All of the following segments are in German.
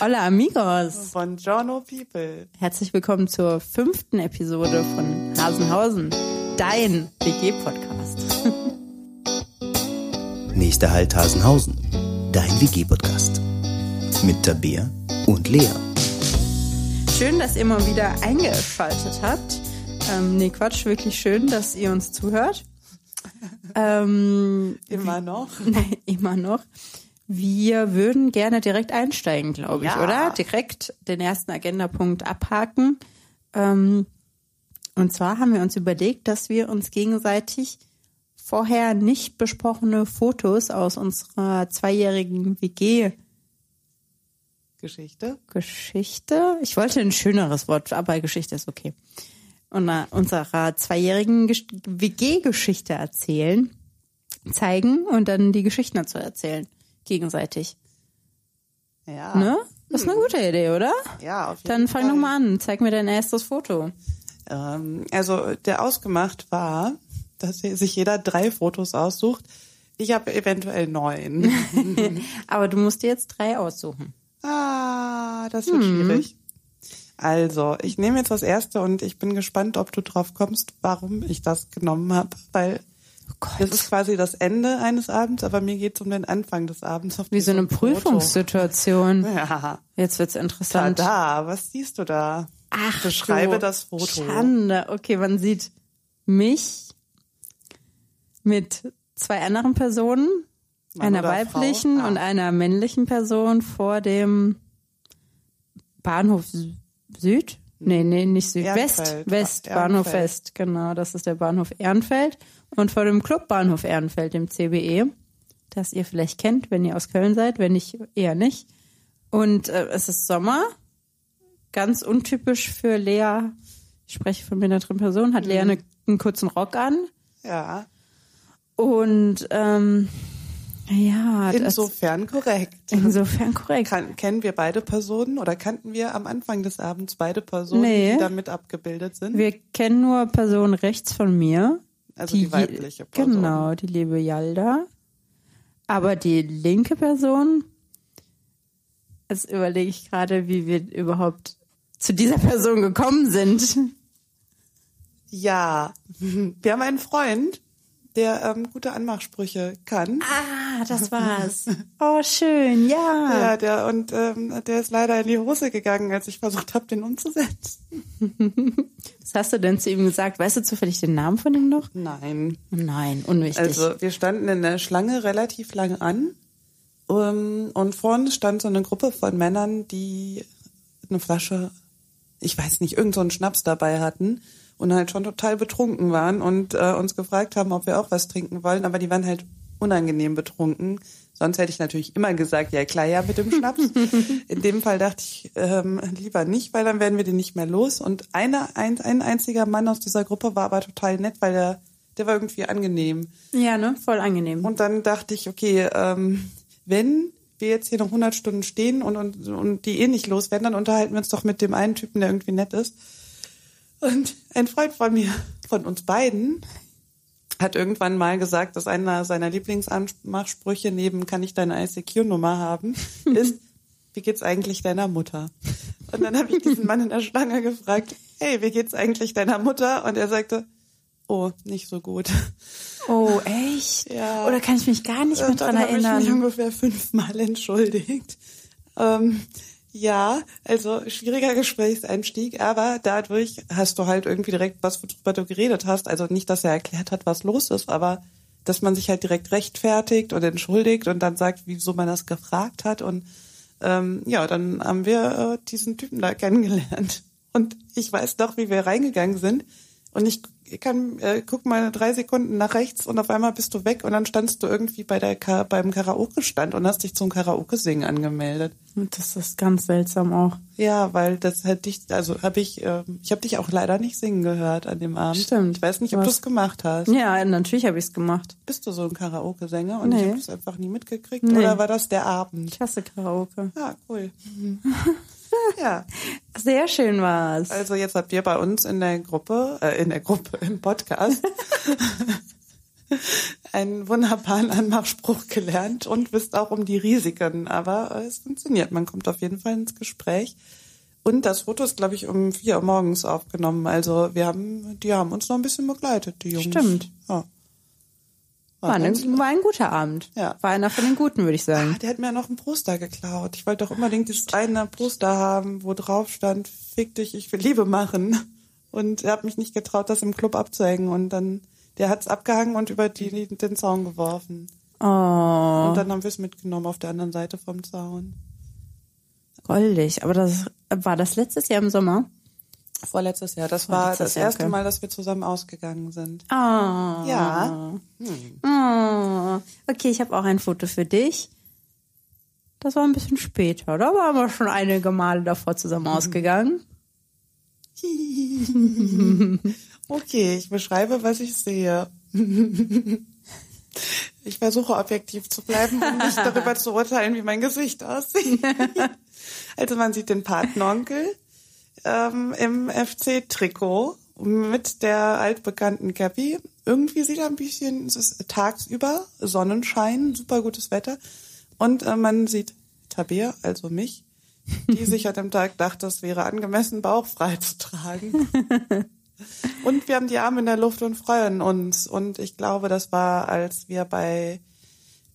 Hola amigos. Buongiorno people. Herzlich willkommen zur fünften Episode von Hasenhausen, dein WG-Podcast. Nächster Halt Hasenhausen, dein WG-Podcast. Mit Tabea und Lea. Schön, dass ihr mal wieder eingeschaltet habt. Ähm, nee, Quatsch, wirklich schön, dass ihr uns zuhört. Ähm, Immer noch. Nee, immer noch. Wir würden gerne direkt einsteigen, glaube ich, Ja. oder? Direkt den ersten Agendapunkt abhaken. Ähm, und zwar haben wir uns überlegt, dass wir uns gegenseitig vorher nicht besprochene Fotos aus unserer zweijährigen WG-Geschichte, Geschichte. ich wollte ein schöneres Wort, aber Geschichte ist okay, und, äh, unserer zweijährigen Gesch- WG-Geschichte erzählen, zeigen und dann die Geschichten dazu erzählen, gegenseitig. Ja. Ne? Das ist eine gute Idee, oder? Ja, auf jeden Dann fang Fall. doch mal an. Zeig mir dein erstes Foto. Ähm, also der ausgemacht war, dass sich jeder drei Fotos aussucht. Ich habe eventuell neun. Aber du musst dir jetzt drei aussuchen. ah, das wird Hm. schwierig. Also, ich nehme jetzt das erste und ich bin gespannt, ob du drauf kommst, warum ich das genommen habe, weil Oh das ist quasi das Ende eines Abends, aber mir geht es um den Anfang des Abends. Wie so eine. Prüfungssituation. Ja, Jetzt wird's interessant. da, was siehst du da? Ach, Beschreibe du das Foto. Schande. Okay, man sieht mich mit zwei anderen Personen, Mann einer weiblichen? Ah. und einer männlichen Person vor dem Bahnhof Sü- Süd. Nee, nee, nicht Süd. West. Ehrenfeld. West, Ehrenfeld. Bahnhof West. Genau, das ist der Bahnhof Ehrenfeld. Und vor dem Club Bahnhof Ehrenfeld, dem CBE, das ihr vielleicht kennt, wenn ihr aus Köln seid, wenn nicht, eher nicht. Und äh, es ist Sommer, ganz untypisch für Lea. Ich spreche von mir in der dritten Person, hat Lea eine, einen kurzen Rock an. Ja, Und ähm, ja, insofern korrekt. insofern korrekt. Kan kennen wir beide Personen oder kannten wir am Anfang des Abends beide Personen, Nee. die damit abgebildet sind? Wir kennen nur Person rechts von mir. Also die weibliche Person. Genau, die liebe Yalda. Aber die linke Person, jetzt überlege ich gerade, wie wir überhaupt zu dieser Person gekommen sind. Ja, wir haben einen Freund, der ähm, gute Anmachsprüche kann. Ah, das war's. Oh, schön, ja. Ja, der und ähm, der ist leider in die Hose gegangen, als ich versucht habe, den umzusetzen. Was hast du denn zu ihm gesagt? Weißt du zufällig den Namen von ihm noch? Nein. Nein, unwichtig. Also wir standen in der Schlange relativ lange an ähm, und vorne stand so eine Gruppe von Männern, die eine Flasche, ich weiß nicht, irgend so einen Schnaps dabei hatten und halt schon total betrunken waren und äh, uns gefragt haben, ob wir auch was trinken wollen, aber die waren halt unangenehm betrunken. Sonst hätte ich natürlich immer gesagt, ja klar, ja mit dem Schnaps. In dem Fall dachte ich ähm, lieber nicht, weil dann werden wir den nicht mehr los. Und einer, ein, ein einziger Mann aus dieser Gruppe war aber total nett, weil der, der war irgendwie angenehm. ja, ne? Voll angenehm. Und dann dachte ich, okay, ähm, wenn wir jetzt hier noch 100 Stunden stehen und, und, und die eh nicht los werden, dann unterhalten wir uns doch mit dem einen Typen, der irgendwie nett ist. Und ein Freund von mir, von uns beiden, hat irgendwann mal gesagt, dass einer seiner Lieblingsanmachsprüche neben kann ich deine ICQ-Nummer haben, ist, wie geht's eigentlich deiner Mutter? Und dann habe ich diesen Mann in der Schlange gefragt, hey, wie geht's eigentlich deiner Mutter? Und er sagte, oh, nicht so gut. Oh, echt? Ja. Oder kann ich mich gar nicht mehr dran habe ich mich erinnern? ungefähr fünfmal entschuldigt. Ähm, ja, also schwieriger Gesprächseinstieg, aber dadurch hast du halt irgendwie direkt was, worüber du geredet hast. Also nicht, dass er erklärt hat, was los ist, aber dass man sich halt direkt rechtfertigt und entschuldigt und dann sagt, wieso man das gefragt hat. Und ähm, ja, dann haben wir äh, diesen Typen da kennengelernt. Und ich weiß doch, wie wir reingegangen sind. Und ich kann, äh, guck mal drei Sekunden nach rechts und auf einmal bist du weg und dann standst du irgendwie bei der Ka beim Karaoke-Stand und hast dich zum Karaoke-Singen angemeldet. Das ist ganz seltsam auch. Ja, weil das hat dich, also habe ich, ähm, ich habe dich auch leider nicht singen gehört an dem Abend. Stimmt. Ich weiß nicht, ob du es gemacht hast. Ja, natürlich habe ich es gemacht. Bist du so ein Karaoke-Sänger und Nee. ich habe es einfach nie mitgekriegt? Nee. Oder war das der Abend? Ich hasse Karaoke. Ja, cool. ja, Sehr schön war's. also jetzt habt ihr bei uns in der Gruppe, äh, in der Gruppe, im Podcast, einen wunderbaren Anmachspruch gelernt und wisst auch um die Risiken. Aber äh, es funktioniert. Man kommt auf jeden Fall ins Gespräch. Und das Foto ist, glaube ich, um vier Uhr morgens aufgenommen. Also wir haben, die haben uns noch ein bisschen begleitet, die Jungs. Stimmt. Ja. War, eine, war ein guter Abend. Ja. War einer von den guten, würde ich sagen. Ah, der hat mir noch ein Poster geklaut. Ich wollte doch unbedingt dieses eine Poster haben, wo drauf stand, fick dich, ich will Liebe machen. Und er hat mich nicht getraut, das im Club abzuhängen. Und dann, der hat's abgehangen und über die, den Zaun geworfen. Oh, Und dann haben wir es mitgenommen auf der anderen Seite vom Zaun. goldig. Aber das war das letztes Jahr im Sommer. Vorletztes Jahr. Das war Vorletztes das Jahr, erste okay. Mal, dass wir zusammen ausgegangen sind. Ah. Ja. Oh. Okay, ich habe auch ein Foto für dich. Das war ein bisschen später. Da waren wir schon einige Male davor zusammen ausgegangen. Okay, ich beschreibe, was ich sehe. Ich versuche objektiv zu bleiben und nicht darüber zu urteilen, wie mein Gesicht aussieht. Also man sieht den Patenonkel ähm, im FC-Trikot mit der altbekannten Cappy. Irgendwie sieht er ein bisschen, es ist tagsüber Sonnenschein, super gutes Wetter. Und äh, man sieht Tabea, also mich, die sich an dem Tag dachte, es wäre angemessen, bauchfrei zu tragen. Und wir haben die Arme in der Luft und freuen uns. Und ich glaube, das war, als wir bei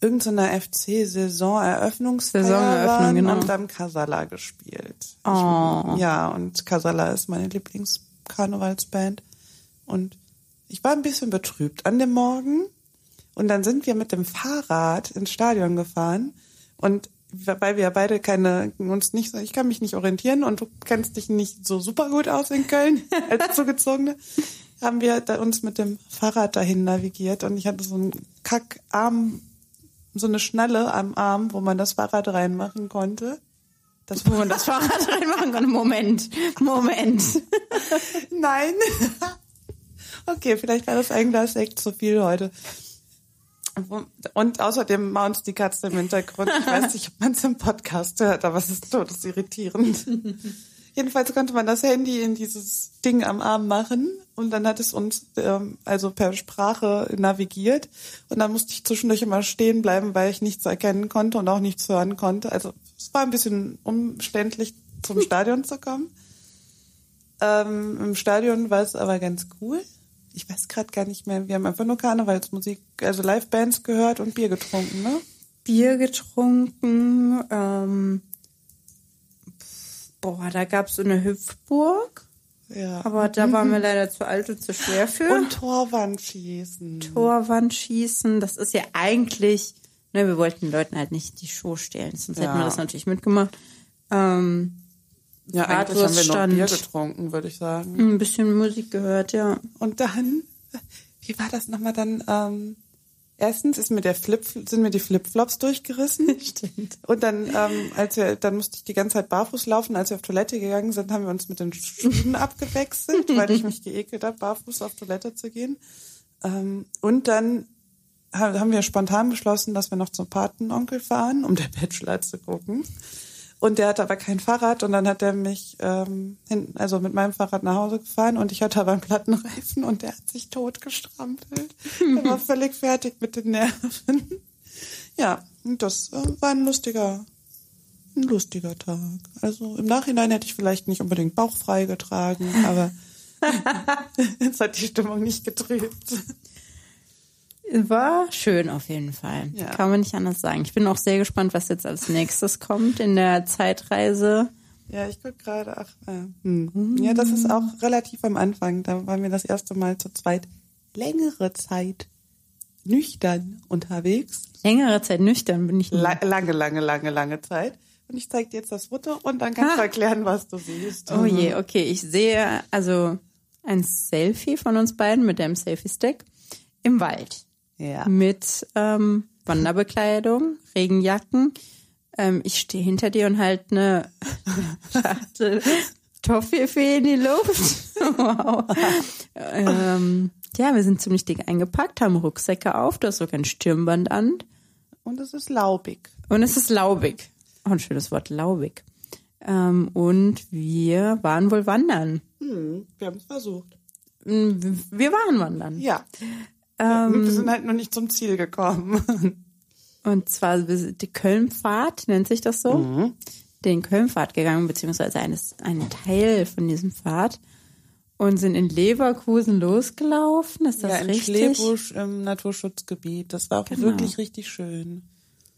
irgendeiner FC-Saison-Eröffnungsfeier Saisoneröffnung, waren genau. und haben Casala gespielt. Oh. Ich, ja, und Casala ist meine Lieblingskarnevalsband. Und ich war ein bisschen betrübt an dem Morgen. Und dann sind wir mit dem Fahrrad ins Stadion gefahren. Und weil wir beide keine, uns nicht, so- ich kann mich nicht orientieren und du kennst dich nicht so super gut aus in Köln als Zugezogene, haben wir uns mit dem Fahrrad dahin navigiert und ich hatte so einen Kackarm, so eine Schnalle am Arm, wo man das Fahrrad reinmachen konnte. Das Wo man das Fahrrad reinmachen kann. Moment, Moment. Nein. okay, vielleicht war das ein Glas Sekt zu viel heute. Und außerdem maunzt die Katze im Hintergrund. Ich weiß nicht, ob man es im Podcast hört, aber es ist todesirritierend. Jedenfalls konnte man das Handy in dieses Ding am Arm machen und dann hat es uns ähm, also per Sprache navigiert und dann musste ich zwischendurch immer stehen bleiben, weil ich nichts erkennen konnte und auch nichts hören konnte. Also es war ein bisschen umständlich zum Stadion zu kommen. Ähm, Im Stadion war es aber ganz cool. Ich weiß gerade gar nicht mehr. Wir haben einfach nur Karnevalsmusik, also Livebands gehört und Bier getrunken, ne? Bier getrunken. Ähm, boah, da gab's so eine Hüpfburg. Ja. Aber da waren wir leider zu alt und zu schwer für. und Torwandschießen. Torwand schießen, das ist ja eigentlich, ne, wir wollten den Leuten halt nicht die Show stehlen, sonst hätten wir Ja. das natürlich mitgemacht. Ähm, ja, eigentlich haben wir noch Bratwurststand. Bier getrunken, würde ich sagen. ein bisschen Musik gehört, ja. Und dann, wie war das nochmal dann? Ähm, erstens ist mir der Flip, sind mir die Flipflops durchgerissen. Stimmt. Und dann, ähm, als wir, dann musste ich die ganze Zeit barfuß laufen. Als wir auf Toilette gegangen sind, haben wir uns mit den Schuhen abgewechselt, weil ich mich geekelt habe, barfuß auf Toilette zu gehen. Ähm, und dann ha- haben wir spontan beschlossen, dass wir noch zum Patenonkel fahren, um der Bachelor zu gucken. Und der hatte aber kein Fahrrad und dann hat er mich ähm, hinten, also mit meinem Fahrrad nach Hause gefahren und ich hatte aber einen Plattenreifen und der hat sich tot gestrampelt. er war völlig fertig mit den Nerven. Ja, und das äh, war ein lustiger, ein lustiger Tag. Also im Nachhinein hätte ich vielleicht nicht unbedingt bauchfrei getragen, aber es hat die Stimmung nicht getrübt. War schön auf jeden Fall. Ja. Kann man nicht anders sagen. Ich bin auch sehr gespannt, was jetzt als nächstes kommt in der Zeitreise. Ja, ich guck gerade, ach, äh, hm. ja, das ist auch relativ am Anfang. Da waren wir das erste Mal zu zweit längere Zeit nüchtern unterwegs. Längere Zeit nüchtern bin ich. La lange, lange, lange, lange Zeit. Und ich zeig dir jetzt das Foto und dann kannst du Ah. erklären, was du siehst. Oh je, okay. Ich sehe also ein Selfie von uns beiden mit dem Selfie-Stick im Wald. Ja. Mit ähm, Wanderbekleidung, Regenjacken. Ähm, ich stehe hinter dir und halt eine Toffifee in die Luft. wow. ähm, ja, wir sind ziemlich dick eingepackt, haben Rucksäcke auf, du hast sogar ein Stirnband an. Und es ist laubig. Und es ist laubig. Auch ein schönes Wort, laubig. Ähm, und wir waren wohl wandern. Hm, wir haben es versucht. Mm, Wir waren wandern. Ja. Ähm, wir sind halt noch nicht zum Ziel gekommen. Und zwar die Kölnpfad, nennt sich das so. Mhm. Den Kölnpfad gegangen, beziehungsweise eines, einen Teil von diesem Pfad. Und sind in Leverkusen losgelaufen. Ist das ja, in richtig? Schlebusch im Naturschutzgebiet. Das war auch Genau. wirklich richtig schön.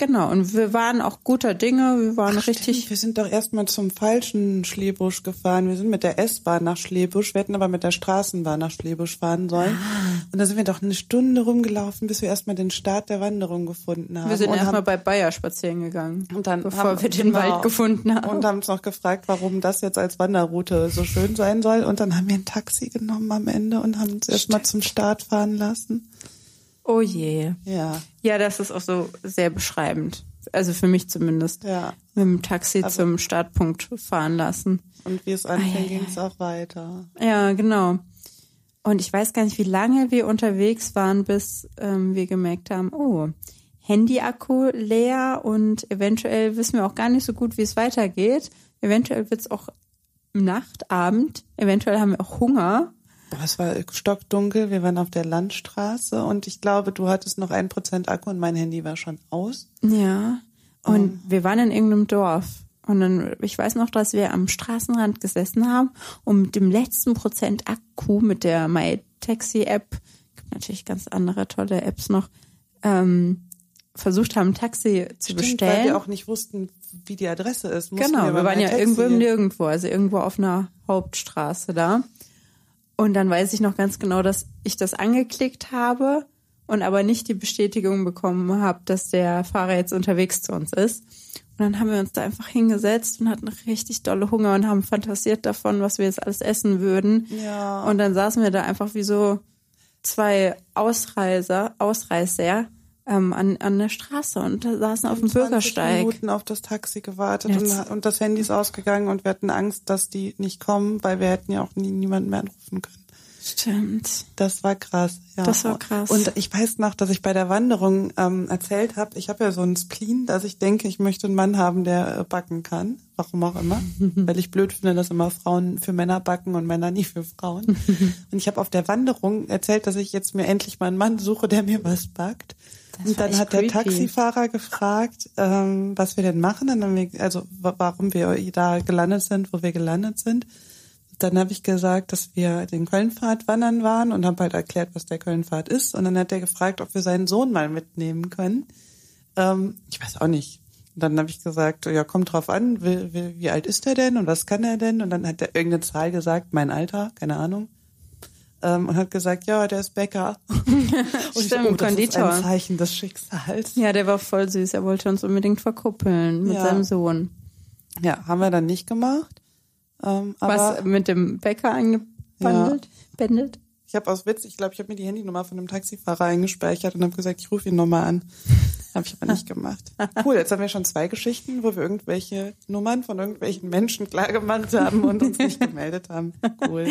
Genau. Und wir waren auch guter Dinge. Wir waren richtig. Stimmt, wir sind doch erstmal zum falschen Schlebusch gefahren. Wir sind mit der S-Bahn nach Schlebusch. Wir hätten aber mit der Straßenbahn nach Schlebusch fahren sollen. Ah. Und da sind wir doch eine Stunde rumgelaufen, bis wir erstmal den Start der Wanderung gefunden haben. Wir sind erstmal bei Bayer spazieren gegangen. und dann bevor haben, wir den genau, Wald gefunden haben. Und haben uns noch gefragt, warum das jetzt als Wanderroute so schön sein soll. Und dann haben wir ein Taxi genommen am Ende und haben uns erstmal zum Start fahren lassen. Oh je. Ja, Ja, das ist auch so sehr beschreibend. Also für mich zumindest. ja. Mit dem Taxi zum Startpunkt fahren lassen. Und wie es anfing, ging es auch weiter. Ja, genau. Und ich weiß gar nicht, wie lange wir unterwegs waren, bis ähm, wir gemerkt haben, oh, Handy-Akku leer und eventuell wissen wir auch gar nicht so gut, wie es weitergeht. Eventuell wird es auch Nacht, Abend. Eventuell haben wir auch Hunger. Boah, es war stockdunkel, wir waren auf der Landstraße und ich glaube, du hattest noch ein Prozent Akku und mein Handy war schon aus. Ja. Und wir waren in irgendeinem Dorf. Und dann, ich weiß noch, dass wir am Straßenrand gesessen haben und mit dem letzten Prozent Akku mit der MyTaxi-App, gibt natürlich ganz andere tolle Apps noch, ähm, versucht haben, ein Taxi zu Stimmt, weil bestellen. wir auch nicht wussten, wie die Adresse ist. Mussten genau, wir bei waren ja irgendwo im Nirgendwo, also irgendwo auf einer Hauptstraße da. Und dann weiß ich noch ganz genau, dass ich das angeklickt habe und aber nicht die Bestätigung bekommen habe, dass der Fahrer jetzt unterwegs zu uns ist. Und dann haben wir uns da einfach hingesetzt und hatten richtig dolle Hunger und haben fantasiert davon, was wir jetzt alles essen würden. Ja. Und dann saßen wir da einfach wie so zwei Ausreiser, Ausreißer ähm, an, an der Straße und da saßen auf dem 20 Bürgersteig. Minuten auf das Taxi gewartet und, und das Handy ist ausgegangen und wir hatten Angst, dass die nicht kommen, weil wir hätten ja auch nie, niemanden mehr anrufen können. Stimmt. Das war krass. Ja. Das war krass. Und ich weiß noch, dass ich bei der Wanderung ähm, erzählt habe, ich habe ja so einen Spleen, dass ich denke, ich möchte einen Mann haben, der äh, backen kann. Warum auch immer. Weil ich blöd finde, dass immer Frauen für Männer backen und Männer nie für Frauen. und ich habe auf der Wanderung erzählt, dass ich jetzt mir endlich mal einen Mann suche, der mir was backt. Das und dann hat der creepy. Taxifahrer gefragt, ähm, was wir denn machen, und dann wir, also wa- warum wir da gelandet sind, wo wir gelandet sind. Dann habe ich gesagt, dass wir den Kölnpfad wandern waren und habe halt erklärt, was der Kölnpfad ist. Und dann hat er gefragt, ob wir seinen Sohn mal mitnehmen können. Ähm, ich weiß auch nicht. Und dann habe ich gesagt, ja, kommt drauf an, wie, wie, wie alt ist er denn und was kann er denn? Und dann hat er irgendeine Zahl gesagt, mein Alter, keine Ahnung. Ähm, und hat gesagt, ja, der ist Bäcker. und ich Stimmt, oh, das Konditor. ist ein Zeichen des Schicksals. Ja, der war voll süß. Er wollte uns unbedingt verkuppeln mit Ja. seinem Sohn. Ja, haben wir dann nicht gemacht. Ähm, aber Was mit dem Bäcker eingebandelt? Bändelt? Ich habe aus Witz, ich glaube, ich habe mir die Handynummer von dem Taxifahrer eingespeichert und habe gesagt, ich rufe ihn nochmal an. Habe ich aber nicht gemacht. Cool, jetzt haben wir schon zwei Geschichten, wo wir irgendwelche Nummern von irgendwelchen Menschen klargemacht haben und uns nicht gemeldet haben. Cool.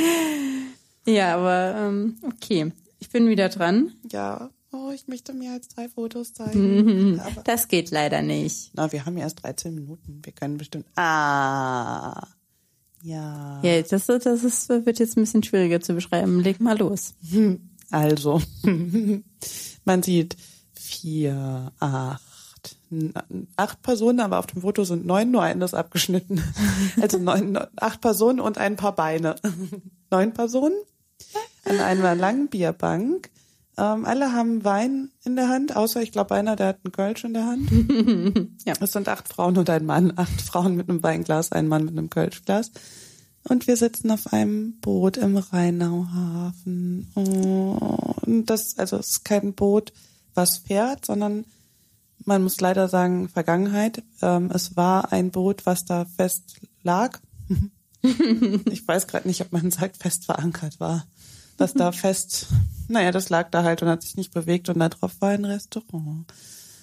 Ja, aber ähm, okay. Ich bin wieder dran. Ja, oh, ich möchte mehr als drei Fotos zeigen. Aber, Das geht leider nicht. na, wir haben ja erst 13 Minuten. Wir können bestimmt. Ah. Ja. Ja, das, das ist, wird jetzt ein bisschen schwieriger zu beschreiben. Leg mal los. Also, man sieht vier, acht, acht Personen, aber auf dem Foto sind neun, nur eine ist abgeschnitten. Also neun, neun, acht Personen und ein paar Beine. Neun Personen an einer langen Bierbank. Ähm, alle haben Wein in der Hand, außer ich glaube einer, der hat einen Kölsch in der Hand. Ja. Es sind acht Frauen und ein Mann. Acht Frauen mit einem Weinglas, ein Mann mit einem Kölschglas. Und wir sitzen auf einem Boot im Rheinauhafen. Oh, Und das, also es ist kein Boot, was fährt, sondern man muss leider sagen, Vergangenheit. Ähm, es war ein Boot, was da fest lag. ich weiß gerade nicht, ob man sagt, fest verankert war. Was da fest, naja, das lag da halt und hat sich nicht bewegt und da drauf war ein Restaurant.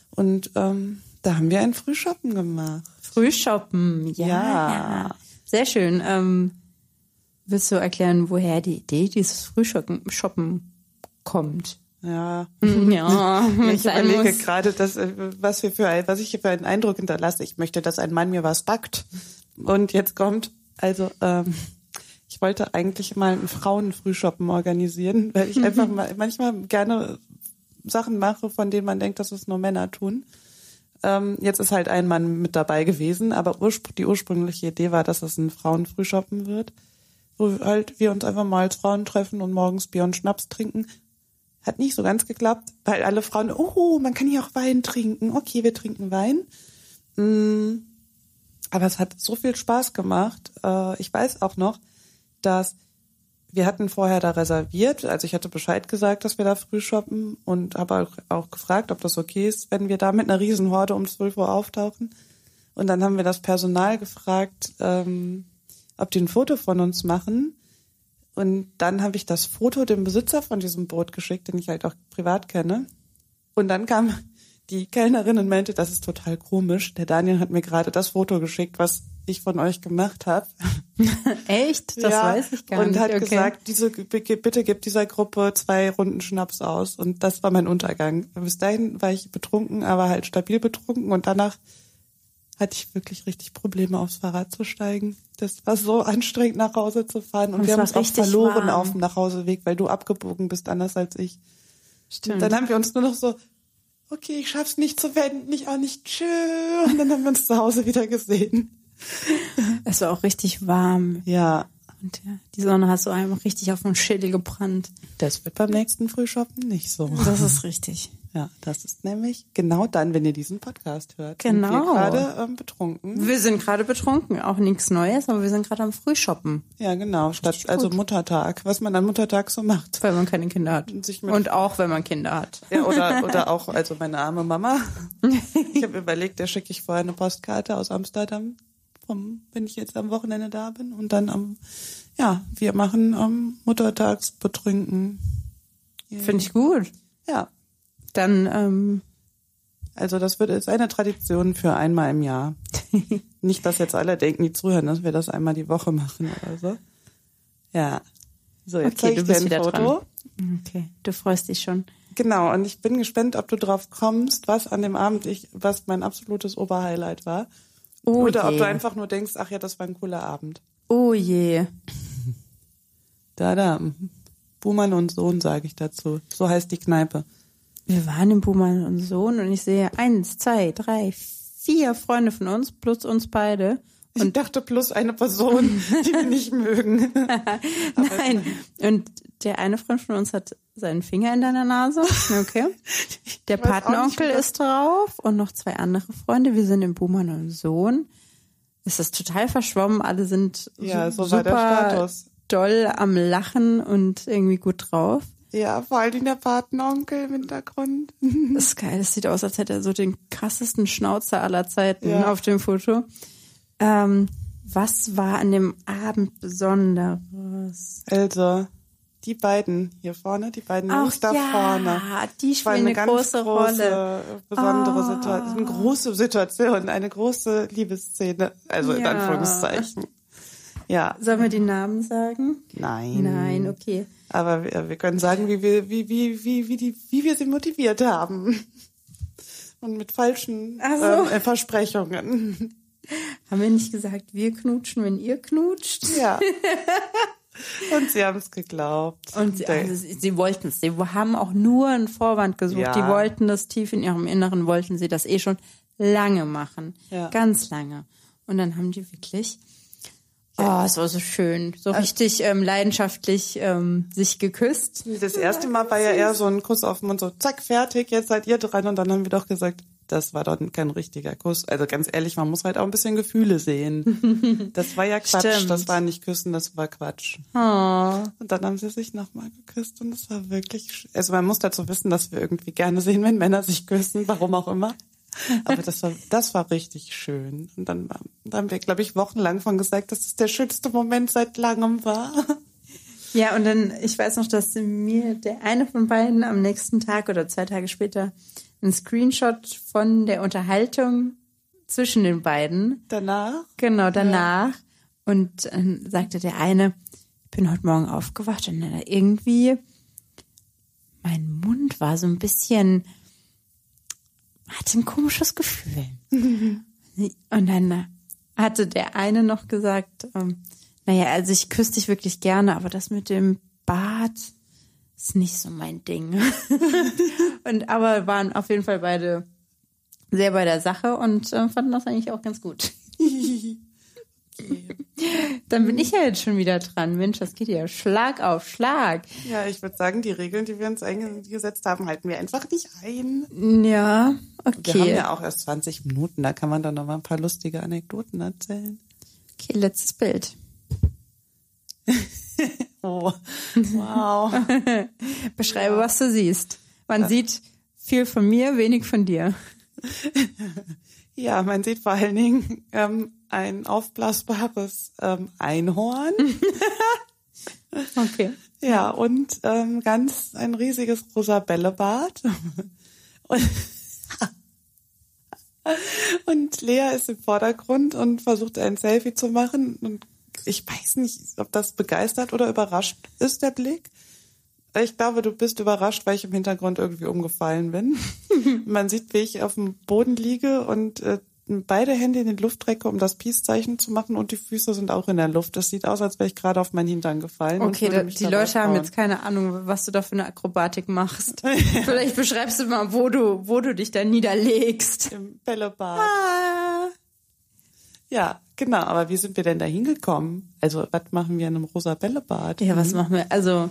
Und ähm, da haben wir ein Frühschoppen gemacht. Frühshoppen. Ja. Ja. Sehr schön. Ähm, willst du erklären, woher die Idee dieses Frühshoppen Shoppen kommt? Ja. Ja, Ich überlege muss. gerade, dass, äh, was, wir für ein, was ich hier für einen Eindruck hinterlasse. Ich möchte, dass ein Mann mir was backt. Und jetzt kommt, also ähm, ich wollte eigentlich mal einen Frauenfrühshoppen organisieren, weil ich einfach mal manchmal gerne Sachen mache, von denen man denkt, dass es nur Männer tun. Ähm, jetzt ist halt ein Mann mit dabei gewesen, aber urspr die ursprüngliche Idee war, dass es ein Frauenfrühshoppen wird, wo halt wir uns einfach mal als Frauen treffen und morgens Bier und Schnaps trinken. Hat nicht so ganz geklappt, weil alle Frauen, oh, man kann hier auch Wein trinken. Okay, wir trinken Wein. Mm, aber es hat so viel Spaß gemacht. Äh, ich weiß auch noch, dass wir hatten vorher da reserviert, also ich hatte Bescheid gesagt, dass wir da früh shoppen und habe auch gefragt, ob das okay ist, wenn wir da mit einer Riesenhorde um 12 Uhr auftauchen. Und dann haben wir das Personal gefragt, ähm, ob die ein Foto von uns machen. Und dann habe ich das Foto dem Besitzer von diesem Boot geschickt, den ich halt auch privat kenne. Und dann kam die Kellnerin und meinte, das ist total komisch. Der Daniel hat mir gerade das Foto geschickt, was ich von euch gemacht habe. Echt? Das ja, weiß ich gar und nicht. hat okay. gesagt, diese, bitte gib dieser Gruppe zwei Runden Schnaps aus. Und das war mein Untergang. Bis dahin war ich betrunken, aber halt stabil betrunken. Und danach hatte ich wirklich richtig Probleme, aufs Fahrrad zu steigen. Das war so anstrengend, nach Hause zu fahren. Und Und wir haben uns auch verloren warm. auf dem Nachhauseweg, weil du abgebogen bist, anders als ich. Stimmt. Und dann haben wir uns nur noch so, okay, ich schaff's nicht zu wenden, ich auch nicht, tschö. Und dann haben wir uns zu Hause wieder gesehen. es war auch richtig warm. Ja, Und ja, die Sonne hat so einfach richtig auf den Schädel gebrannt. das wird beim nächsten Frühshoppen nicht so. Das ist richtig. Ja, das ist nämlich genau dann, wenn ihr diesen Podcast hört. Sind Genau. wir gerade ähm, betrunken. Wir sind gerade betrunken, auch nichts Neues, aber wir sind gerade am Frühshoppen, Ja, genau. Statt, also Muttertag, was man an Muttertag so macht. weil man keine Kinder hat. Und Und auch, wenn man Kinder hat. Ja, oder, oder auch, also meine arme Mama. Ich habe überlegt, der schicke ich vorher eine Postkarte aus Amsterdam, vom, wenn ich jetzt am Wochenende da bin. Und dann am, ja, wir machen am Muttertags betrunken. Finde ich gut. Ja. Dann, ähm, Also das wird jetzt eine Tradition für einmal im Jahr. Nicht, dass jetzt alle denken, die zuhören, dass wir das einmal die Woche machen oder so. Ja. So, jetzt Okay, zeige du ich dir ein Foto. okay, du freust dich schon. Genau, und ich bin gespannt, ob du drauf kommst, was an dem Abend ich, was mein absolutes Oberhighlight war. Oh Oder ob je. du einfach nur denkst, ach ja, das war ein cooler Abend. Oh je. Da, da. Buhmann und Sohn, sage ich dazu. So heißt die Kneipe. Wir waren im Buhmann und Sohn und ich sehe eins, zwei, drei, vier Freunde von uns, plus uns beide. Und ich dachte plus eine Person, die wir nicht mögen. Nein. Und der eine Freund von uns hat seinen Finger in deiner Nase. Okay. Der Patenonkel ist drauf und noch zwei andere Freunde. Wir sind im Buhmann und Sohn. Es ist total verschwommen. Alle sind Ja, so super doll am Lachen und irgendwie gut drauf. Ja, vor allem der Patenonkel im Hintergrund. Das ist geil. Das sieht aus, als hätte er so den krassesten Schnauzer aller Zeiten Ja. auf dem Foto. Ähm, was war an dem Abend Besonderes? Also, die beiden hier vorne, die beiden Ach Jungs da ja, vorne. die spielen eine eine, ganz große, große, Rolle. besondere Ah. Situation, eine große Situation, eine große Liebesszene, also in Ja. Anführungszeichen. Ja, Sollen wir die Namen sagen? nein. Nein, okay. Aber wir, wir können sagen, wie wir, wie, wie, wie, wie, die, wie wir sie motiviert haben. Und mit falschen so. ähm, Versprechungen. Haben wir nicht gesagt, wir knutschen, wenn ihr knutscht? Ja. Und sie haben es geglaubt. Und sie, also sie, wollten es. Sie haben auch nur einen Vorwand gesucht. Ja. Die wollten das tief in ihrem Inneren, wollten sie das eh schon lange machen. Ja. Ganz lange. Und dann haben die wirklich, oh, es war so schön, so richtig ähm, leidenschaftlich ähm, sich geküsst. Das erste Mal war ja eher so ein Kuss auf den Mund, so zack, fertig, jetzt seid ihr dran. Und dann haben wir doch gesagt, das war doch kein richtiger Kuss. Also ganz ehrlich, man muss halt auch ein bisschen Gefühle sehen. Das war ja Quatsch, Stimmt. das war nicht Küssen, das war Quatsch. Oh. Und dann haben sie sich nochmal geküsst und es war wirklich, also man muss dazu wissen, dass wir irgendwie gerne sehen, wenn Männer sich küssen, warum auch immer. Aber das war, das war richtig schön. Und dann, war- dann haben wir, glaube ich, wochenlang von gesagt, dass es der schönste Moment seit langem war. Ja, und dann, ich weiß noch, dass mir der eine von beiden am nächsten Tag oder zwei Tage später einen Screenshot von der Unterhaltung zwischen den beiden Danach, Genau, danach. Und dann sagte der eine, ich bin heute Morgen aufgewacht und dann irgendwie, mein Mund war so ein bisschen, hatte ein komisches Gefühl. Und dann hatte der eine noch gesagt, ähm, naja, also ich küsse dich wirklich gerne, aber das mit dem Bart, ist nicht so mein Ding. und aber waren auf jeden Fall beide sehr bei der Sache und äh, fanden das eigentlich auch ganz gut. Dann bin ich ja jetzt schon wieder dran. Mensch, das geht ja Schlag auf Schlag. Ja, ich würde sagen, die Regeln, die wir uns eingesetzt haben, halten wir einfach nicht ein. Ja, Wir haben okay. ja auch erst 20 Minuten, da kann man dann noch mal ein paar lustige Anekdoten erzählen. Okay, letztes Bild. Oh, wow. Beschreibe, was du siehst. Man sieht viel von mir, wenig von dir. Ja, man sieht vor allen Dingen ähm, ein aufblasbares ähm, Einhorn. Okay. Ja, und ähm, ganz ein riesiges rosa Bällebad. Und, und Lea ist im Vordergrund und versucht ein Selfie zu machen. Und ich weiß nicht, ob das begeistert oder überrascht ist, der Blick. Ich glaube, du bist überrascht, weil ich im Hintergrund irgendwie umgefallen bin. Man sieht, wie ich auf dem Boden liege und äh, beide Hände in die Luft recke, um das Peace-Zeichen zu machen und die Füße sind auch in der Luft. Das sieht aus, als wäre ich gerade auf meinen Hintern gefallen. Okay, da, die Leute haben jetzt keine Ahnung, was du da für eine Akrobatik machst. Vielleicht beschreibst du mal, wo du, wo du dich da niederlegst. im Bällebad. Ah. Ja, genau. Aber wie sind wir denn da hingekommen? Also, was machen wir in einem rosa Bällebad? Ja, was machen wir? Also,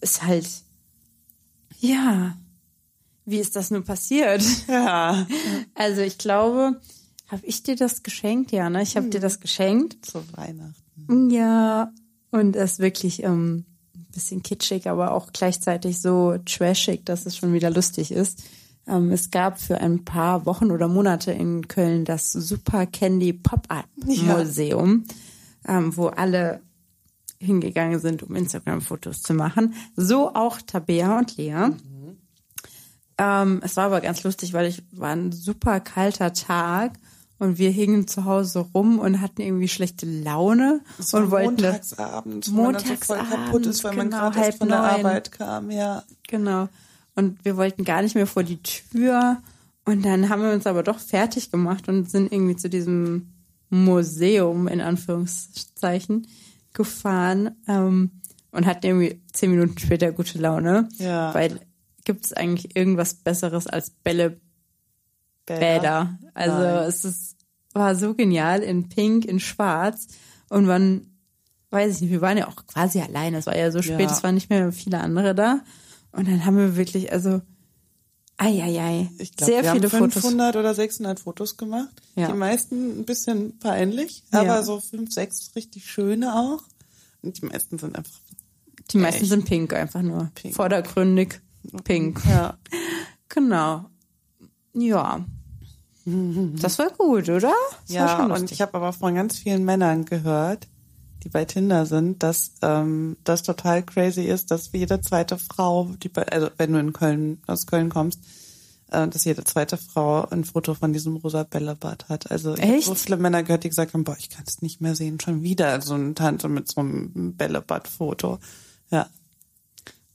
ist halt, ja, wie ist das nun passiert? Ja, Also, ich glaube, habe ich dir das geschenkt? Ja, ne? Ich habe dir das geschenkt. zu Weihnachten. Ja, und es ist wirklich ähm, ein bisschen kitschig, aber auch gleichzeitig so trashig, dass es schon wieder lustig ist. Ähm, es gab für ein paar Wochen oder Monate in Köln das Super Candy Pop-Art Museum, ähm, wo alle hingegangen sind, um Instagram-Fotos zu machen. So auch Tabea und Lea. Ähm, es war aber ganz lustig, weil ich war ein super kalter Tag und wir hingen zu Hause rum und hatten irgendwie schlechte Laune Es war und wollten das, montagsabends, wo man dann so voll kaputt ist, weil man genau, gerade halb erst von der. Arbeit kam. Ja, genau. Und wir wollten gar nicht mehr vor die Tür und dann haben wir uns aber doch fertig gemacht und sind irgendwie zu diesem Museum in Anführungszeichen gefahren ähm, und hatten irgendwie zehn Minuten später gute Laune. Ja. Weil gibt es eigentlich irgendwas Besseres als Bälle Bäder. Also Nein. es ist, war so genial in Pink, in Schwarz. Und man, weiß ich nicht, wir waren ja auch quasi alleine. Es war ja so spät, Ja. es waren nicht mehr viele andere da. Und dann haben wir wirklich, also, ei, ei, ei, Ich glaube, sehr wir viele haben Fotos. 500 oder 600 Fotos gemacht. Ja. Die meisten ein bisschen peinlich, Ja. aber so fünf, sechs richtig schöne auch. Und die meisten sind einfach Die meisten sind pink, einfach nur. Pink. Vordergründig pink. ja. Genau. Ja. Das war gut, oder? Das Ja, schon und ich habe aber von ganz vielen Männern gehört, die bei Tinder sind, dass ähm, das total crazy ist, dass jede zweite Frau, die bei, also wenn du in Köln aus Köln kommst, äh, dass jede zweite Frau ein Foto von diesem rosa Bällebad hat. Also ich Echt? so viele Männer gehört, die gesagt haben, boah, ich kann es nicht mehr sehen, schon wieder so eine Tante mit so einem Bällebad-Foto. Ja,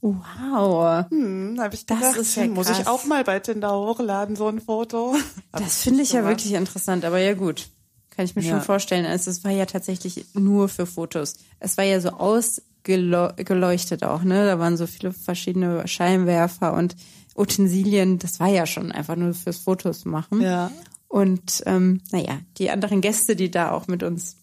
Wow. hm, habe ich Das gedacht, ist ja muss krass. ich auch mal bei Tinder hochladen, so ein Foto. Das finde ich ja gemacht. wirklich interessant, aber ja gut. Kann ich mir Ja. schon vorstellen. Also es war ja tatsächlich nur für Fotos. Es war ja so ausgeleuchtet auch, ne? Da waren so viele verschiedene Scheinwerfer und Utensilien. Das war ja schon einfach nur fürs Fotos machen. Ja. Und ähm, naja, die anderen Gäste, die da auch mit uns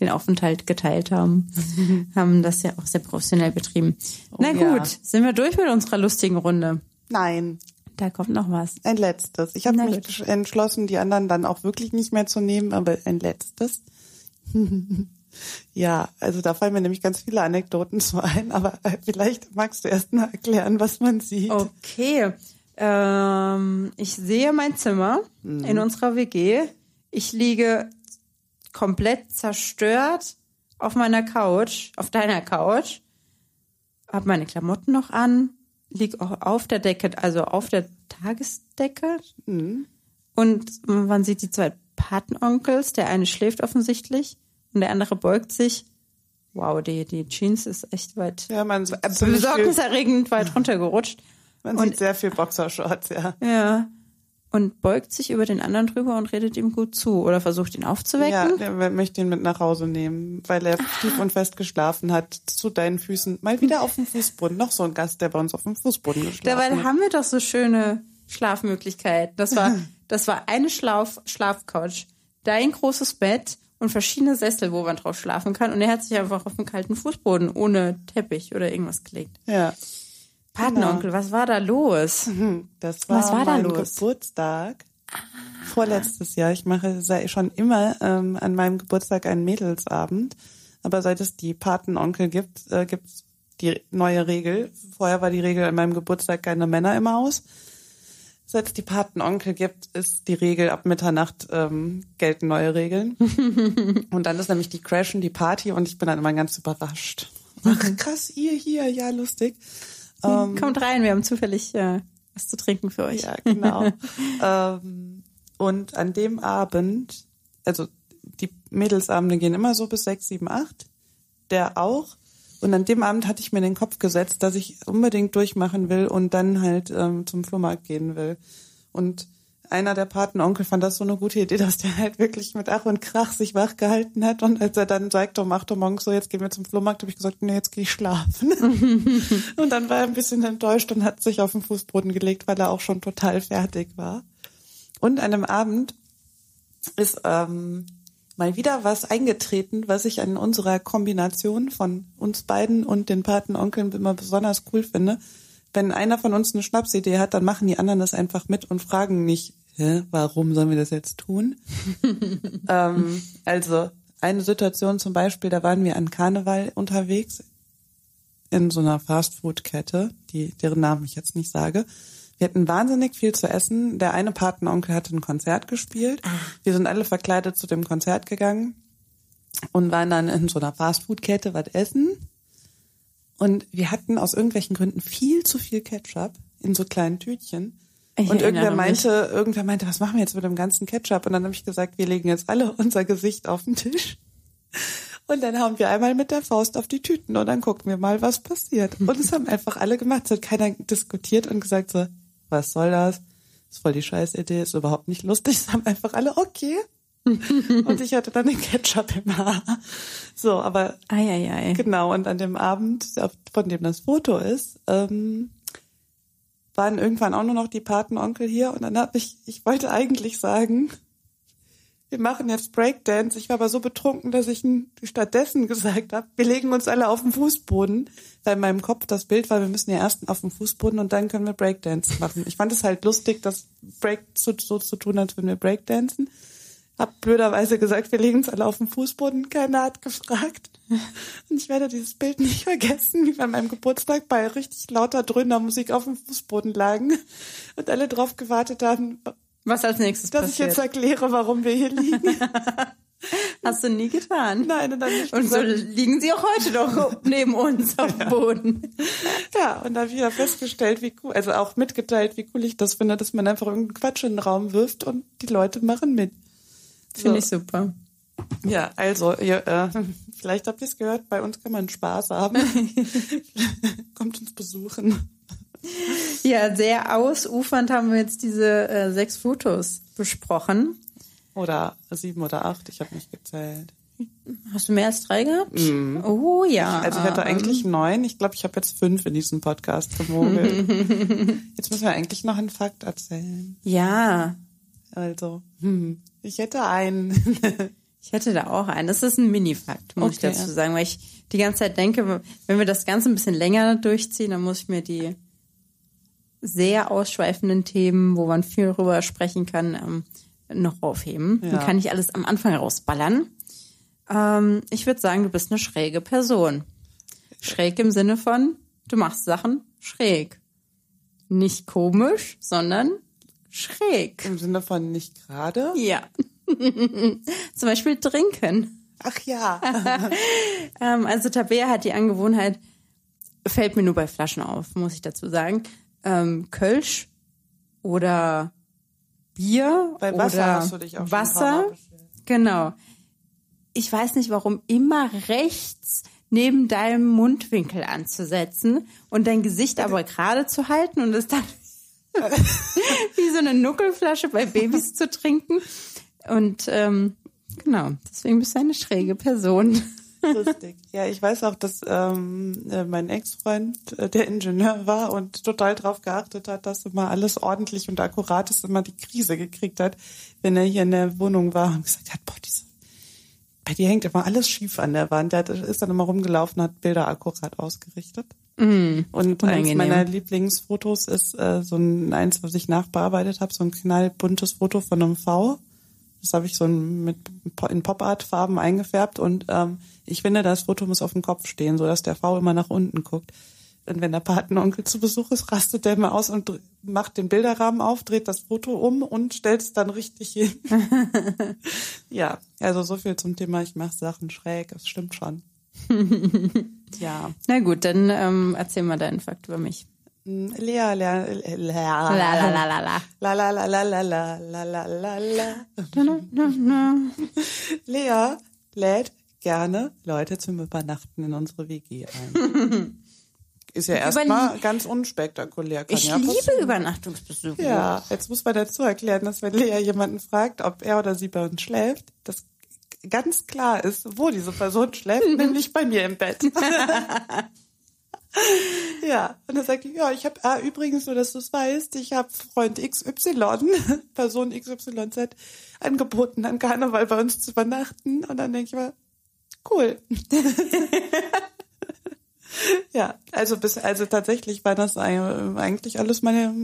den Aufenthalt geteilt haben, haben das ja auch sehr professionell betrieben. Na gut, ja. sind wir durch mit unserer lustigen Runde. Nein, Da kommt noch was. Ein letztes. Ich habe mich gut. entschlossen, die anderen dann auch wirklich nicht mehr zu nehmen, aber ein letztes. ja, also da fallen mir nämlich ganz viele Anekdoten zu ein, aber vielleicht magst du erst mal erklären, was man sieht. Okay. Ähm, ich sehe mein Zimmer in unserer WG. Ich liege komplett zerstört auf meiner Couch, auf deiner Couch. Hab meine Klamotten noch an, lieg auch auf der Decke, also auf der Tagesdecke. Und man sieht die zwei Patenonkels. Der eine schläft offensichtlich und der andere beugt sich. Wow, die, die Jeans ist echt weit, Ja, man, viel, besorgniserregend weit runtergerutscht. man und- sieht sehr viel Boxershorts, ja. Ja. Und beugt sich über den anderen drüber und redet ihm gut zu oder versucht ihn Ja, aufzuwecken. der möchte ihn mit nach Hause nehmen, weil er tief und fest geschlafen hat, zu deinen Füßen. Mal wieder auf dem Fußboden. Noch so ein Gast, der bei uns auf dem Fußboden geschlafen Dabei hat. haben wir doch so schöne Schlafmöglichkeiten. Das war, das war eine Schlaf Schlafcouch, dein großes Bett und verschiedene Sessel, wo man drauf schlafen kann. Und er hat sich einfach auf den kalten Fußboden ohne Teppich oder irgendwas gelegt. Ja, Patenonkel, was war da los? das war, Was war da mein los? Geburtstag. Vorletztes Jahr. Ich mache schon immer ähm, an meinem Geburtstag einen Mädelsabend. Aber seit es die Patenonkel gibt, äh, gibt's die neue Regel. Vorher war die Regel an meinem Geburtstag keine Männer im Haus. Seit es die Patenonkel gibt, ist die Regel ab Mitternacht ähm, gelten neue Regeln. und dann ist nämlich die Crashen, die Party und ich bin dann immer ganz überrascht. Ach krass, ihr hier, ja lustig. Kommt rein, wir haben zufällig äh, was zu trinken für euch. Ja, genau. ähm, und an dem Abend, also die Mädelsabende gehen immer so bis sechs, sieben, acht. Der auch. Und an dem Abend hatte ich mir in den Kopf gesetzt, dass ich unbedingt durchmachen will und dann halt ähm, zum Flohmarkt gehen will. Und einer der Patenonkel fand das so eine gute Idee, dass der halt wirklich mit Ach und Krach sich wach gehalten hat. Und als er dann sagte um 8 Uhr morgens so, jetzt gehen wir zum Flohmarkt, habe ich gesagt, nee, jetzt gehe ich schlafen. und dann war er ein bisschen enttäuscht und hat sich auf den Fußboden gelegt, weil er auch schon total fertig war. Und an einem Abend ist ähm, mal wieder was eingetreten, was ich an unserer Kombination von uns beiden und den Patenonkeln immer besonders cool finde. Wenn einer von uns eine Schnapsidee hat, dann machen die anderen das einfach mit und fragen nicht, Hä, warum sollen wir das jetzt tun? ähm, also eine Situation zum Beispiel, da waren wir an Karneval unterwegs in so einer Fastfood-Kette, die deren Namen ich jetzt nicht sage. Wir hatten wahnsinnig viel zu essen. Der eine Patenonkel hatte ein Konzert gespielt. Wir sind alle verkleidet zu dem Konzert gegangen und waren dann in so einer Fastfood-Kette was essen. Und wir hatten aus irgendwelchen Gründen viel zu viel Ketchup in so kleinen Tütchen. Ich und irgendwer mich. meinte, irgendwer meinte, was machen wir jetzt mit dem ganzen Ketchup? Und dann habe ich gesagt, wir legen jetzt alle unser Gesicht auf den Tisch. Und dann haben wir einmal mit der Faust auf die Tüten und dann gucken wir mal, was passiert. Und es haben einfach alle gemacht. Es hat keiner diskutiert und gesagt so, was soll das? ist voll die Scheißidee, ist überhaupt nicht lustig. Es haben einfach alle, okay. und ich hatte dann den Ketchup im Haar. So, aber Eieiei. Genau, und an dem Abend, von dem das Foto ist, ähm, waren irgendwann auch nur noch die Patenonkel hier und dann habe ich, ich wollte eigentlich sagen, wir machen jetzt Breakdance. Ich war aber so betrunken, dass ich stattdessen gesagt habe, wir legen uns alle auf den Fußboden, weil in meinem Kopf das Bild war, wir müssen ja erst auf den Fußboden und dann können wir Breakdance machen. Ich fand es halt lustig, das Break so, so zu tun, als würden wir Breakdancen. Hab blöderweise gesagt, wir legen uns alle auf den Fußboden. Keiner hat gefragt. Und ich werde dieses Bild nicht vergessen, wie wir an meinem Geburtstag bei richtig lauter dröhner Musik auf dem Fußboden lagen und alle drauf gewartet haben, Was als nächstes dass ich passiert? jetzt erkläre, warum wir hier liegen. Hast du nie getan. Nein, und dann ich Und so gesagt, liegen sie auch heute noch neben uns auf dem Boden. ja, und da habe ich wieder festgestellt, wie cool, also auch mitgeteilt, wie cool ich das finde, dass man einfach irgendeinen Quatsch in den Raum wirft und die Leute machen mit. Finde ich super. Ja, also, ihr, äh, vielleicht habt ihr es gehört, bei uns kann man Spaß haben. Kommt uns besuchen. Ja, sehr ausufernd haben wir jetzt diese äh, sechs Fotos besprochen. Oder sieben oder acht, ich habe nicht gezählt. Hast du mehr als drei gehabt? Oh ja. Also ich hatte eigentlich neun. Ich glaube, ich habe jetzt fünf in diesem Podcast gemogelt. jetzt müssen wir eigentlich noch einen Fakt erzählen. Ja, Also, hm, ich hätte einen. ich hätte da auch einen. Das ist ein Mini-Fakt, muss Okay. ich dazu sagen, weil ich die ganze Zeit denke, wenn wir das Ganze ein bisschen länger durchziehen, dann muss ich mir die sehr ausschweifenden Themen, wo man viel drüber sprechen kann, ähm, noch aufheben. Ja. Dann kann ich alles am Anfang rausballern. Ähm, ich würde sagen, du bist eine schräge Person. Schräg im Sinne von, du machst Sachen schräg. Nicht komisch, sondern schräg. Im Sinne von nicht gerade. Ja. Zum Beispiel trinken. Ach ja. Ähm, also Tabea hat die Angewohnheit, fällt mir nur bei Flaschen auf, muss ich dazu sagen, ähm, Kölsch oder Bier Bei Wasser oder hast du dich auch Wasser. Genau. Ich weiß nicht, warum immer rechts neben deinem Mundwinkel anzusetzen und dein Gesicht aber gerade zu halten und es dann wie so eine Nuckelflasche bei Babys zu trinken. Und ähm, genau, deswegen bist du eine schräge Person. Lustig. Ja, ich weiß auch, dass ähm, äh, mein Ex-Freund, äh, der Ingenieur war und total drauf geachtet hat, dass immer alles ordentlich und akkurat ist, immer die Krise gekriegt hat, wenn er hier in der Wohnung war und gesagt hat, boah, diese, bei dir hängt immer alles schief an der Wand. Der ist dann immer rumgelaufen, hat Bilder akkurat ausgerichtet. Mm, Und eins unangenehm. meiner Lieblingsfotos ist äh, so ein eins, was ich nachbearbeitet habe, so ein knallbuntes Foto von einem V. Das habe ich so mit in Pop-Art-Farben eingefärbt und ähm, ich finde, das Foto muss auf dem Kopf stehen, so dass der V immer nach unten guckt. Und wenn der Patenonkel zu Besuch ist, rastet der immer aus und macht den Bilderrahmen auf, dreht das Foto um und stellt es dann richtig hin. ja, also so viel zum Thema, ich mache Sachen schräg, das stimmt schon. ja. Na gut, dann ähm, erzähl mal deinen Fakt über mich. Lea, Lea, la Lea lädt gerne Leute zum Übernachten in unsere WG ein. Ist ja erstmal ganz unspektakulär. Kann ich ja liebe passieren. Übernachtungsbesuche. Ja, jetzt muss man dazu erklären, dass wenn Lea jemanden fragt, ob er oder sie bei uns schläft, das ganz klar ist, wo diese Person schläft, nämlich bei mir im Bett. ja, und dann sagt die, ja, ich habe, ah, übrigens nur, dass du es weißt, ich habe Freund XY, Person XYZ, angeboten, an Karneval bei uns zu übernachten. Und dann denke ich mal, cool. Ja, also bis also tatsächlich war das eigentlich alles meine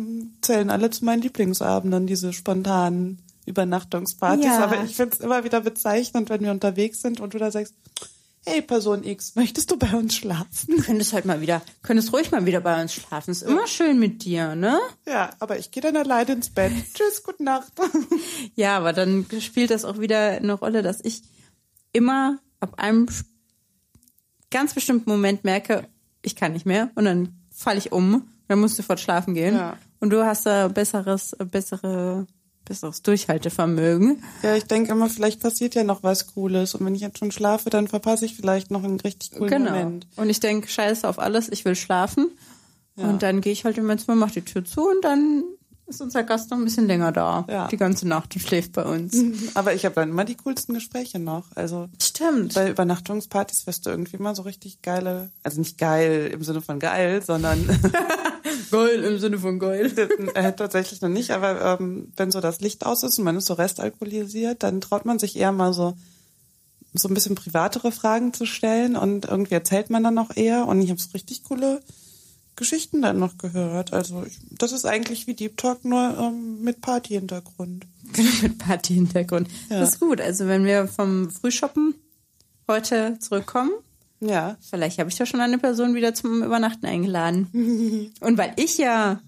zählen alle zu meinen Lieblingsabenden, diese spontanen Übernachtungspartys. Ja. Aber ich finde es immer wieder bezeichnend, wenn wir unterwegs sind und du da sagst, hey Person X, möchtest du bei uns schlafen? Könntest halt mal wieder, könntest ruhig mal wieder bei uns schlafen. Ist immer schön mit dir, ne? Ja, aber ich gehe dann alleine ins Bett. Tschüss, gute Nacht. Ja, aber dann spielt das auch wieder eine Rolle, dass ich immer ab einem ganz bestimmten Moment merke, ich kann nicht mehr und dann falle ich um, dann musst du sofort schlafen gehen. Ja. Und du hast da besseres, bessere, besseres Durchhaltevermögen. Ja, ich denke immer, vielleicht passiert ja noch was Cooles. Und wenn ich jetzt schon schlafe, dann verpasse ich vielleicht noch einen richtig coolen genau. Moment. Und ich denke, scheiße auf alles, ich will schlafen. Und dann gehe ich halt immer ins Zimmer, mach die Tür zu und dann ist unser Gast noch ein bisschen länger da. Ja. Die ganze Nacht und schläft bei uns. Aber ich habe dann immer die coolsten Gespräche noch. Also Stimmt. bei Übernachtungspartys wirst du irgendwie mal so richtig geile, also nicht geil im Sinne von geil, sondern Geil im Sinne von geil. äh, tatsächlich noch nicht, aber ähm, wenn so das Licht aus ist und man ist so restalkoholisiert, dann traut man sich eher mal so so ein bisschen privatere Fragen zu stellen und irgendwie erzählt man dann auch eher und ich habe so richtig coole Geschichten dann noch gehört. Also ich, das ist eigentlich wie Deep Talk nur ähm, mit Party-Hintergrund. mit Party-Hintergrund. Ja. Das ist gut. Also wenn wir vom Frühshoppen heute zurückkommen, Ja, vielleicht habe ich da schon eine Person wieder zum Übernachten eingeladen. Und weil ich ja,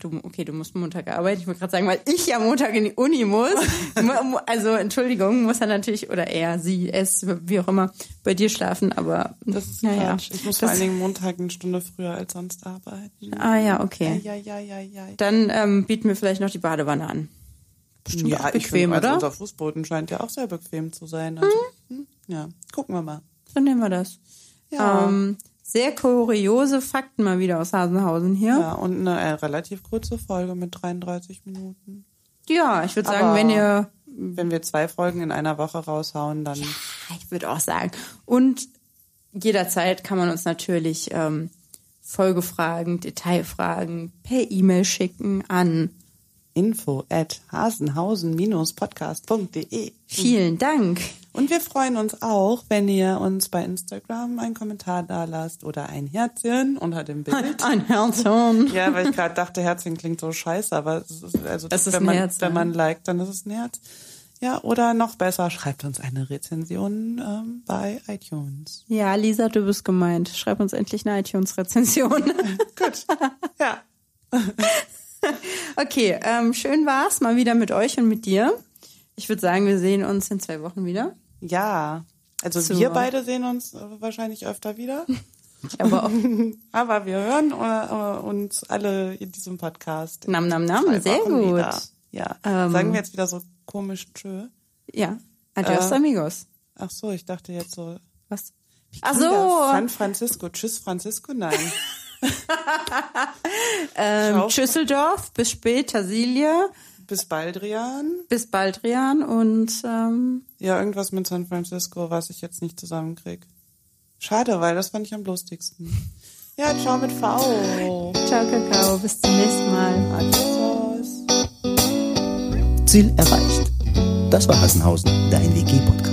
du, okay, du musst Montag arbeiten, ich wollte gerade sagen, weil ich ja Montag in die Uni muss, mu- mu- also Entschuldigung, muss er natürlich, oder er, sie, es, wie auch immer, bei dir schlafen, aber das ist naja. Quatsch. Ich muss vor das, allen Dingen Montag eine Stunde früher als sonst arbeiten. Ah ja, okay. Ja, ja, ja, ja. Dann ähm, bieten wir vielleicht noch die Badewanne an. Bestimmt ja, ich bequem, finde, also oder? unser Fußboden scheint ja auch sehr bequem zu sein. Also, hm, ja, gucken wir mal. Dann nehmen wir das. Ja. Ähm, sehr kuriose Fakten mal wieder aus Hasenhausen hier. Ja, und eine äh, relativ kurze Folge mit 33 Minuten. Ja, ich würde sagen, Aber- wenn ihr, Wenn wir zwei Folgen in einer Woche raushauen, dann ich würde auch sagen, und jederzeit kann man uns natürlich ähm, Folgefragen, Detailfragen per E-Mail schicken an. info at hasenhausen-podcast.de. Vielen Dank. Und wir freuen uns auch, wenn ihr uns bei Instagram einen Kommentar da lasst oder ein Herzchen unter dem Bild. Ein Herzchen. Ja, weil ich gerade dachte, Herzchen klingt so scheiße, aber es ist, also Es ist wenn man Herz, wenn man liked, dann ist es ein Herz. Ja, oder noch besser, schreibt uns eine Rezension ähm, bei iTunes. Ja, Lisa, du bist gemeint. Schreib uns endlich eine iTunes-Rezension. Gut. Ja. okay, ähm, schön war's mal wieder mit euch und mit dir. Ich würde sagen, wir sehen uns in zwei Wochen wieder. Ja. Also Zur- wir beide sehen uns äh, wahrscheinlich öfter wieder. Aber. Aber wir hören äh, uns alle in diesem Podcast. Nam, nam, nam. Sehr Wochen gut. Wieder. Ja. Ähm. Sagen wir jetzt wieder so komisch tschö. Ja. Adios, Äh, amigos. Ach so, ich dachte jetzt so. Was? Ach so. San Francisco. Tschüss, Francisco. Nein. Ähm, Ciao. Schüsseldorf, bis spät, Tasilia, Bis Baldrian. bis Baldrian und ähm, Ja, irgendwas mit San Francisco, was ich jetzt nicht zusammenkrieg. Schade, weil das fand ich am lustigsten. Ja, ciao mit V. ciao Kakao, bis zum nächsten Mal. Adios. Ziel erreicht. Das war Hassenhausen, dein WG-Podcast.